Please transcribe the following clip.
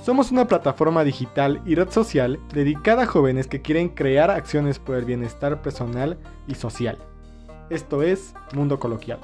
Somos una plataforma digital y red social dedicada a jóvenes que quieren crear acciones por el bienestar personal y social. Esto es Mundo Coloquial.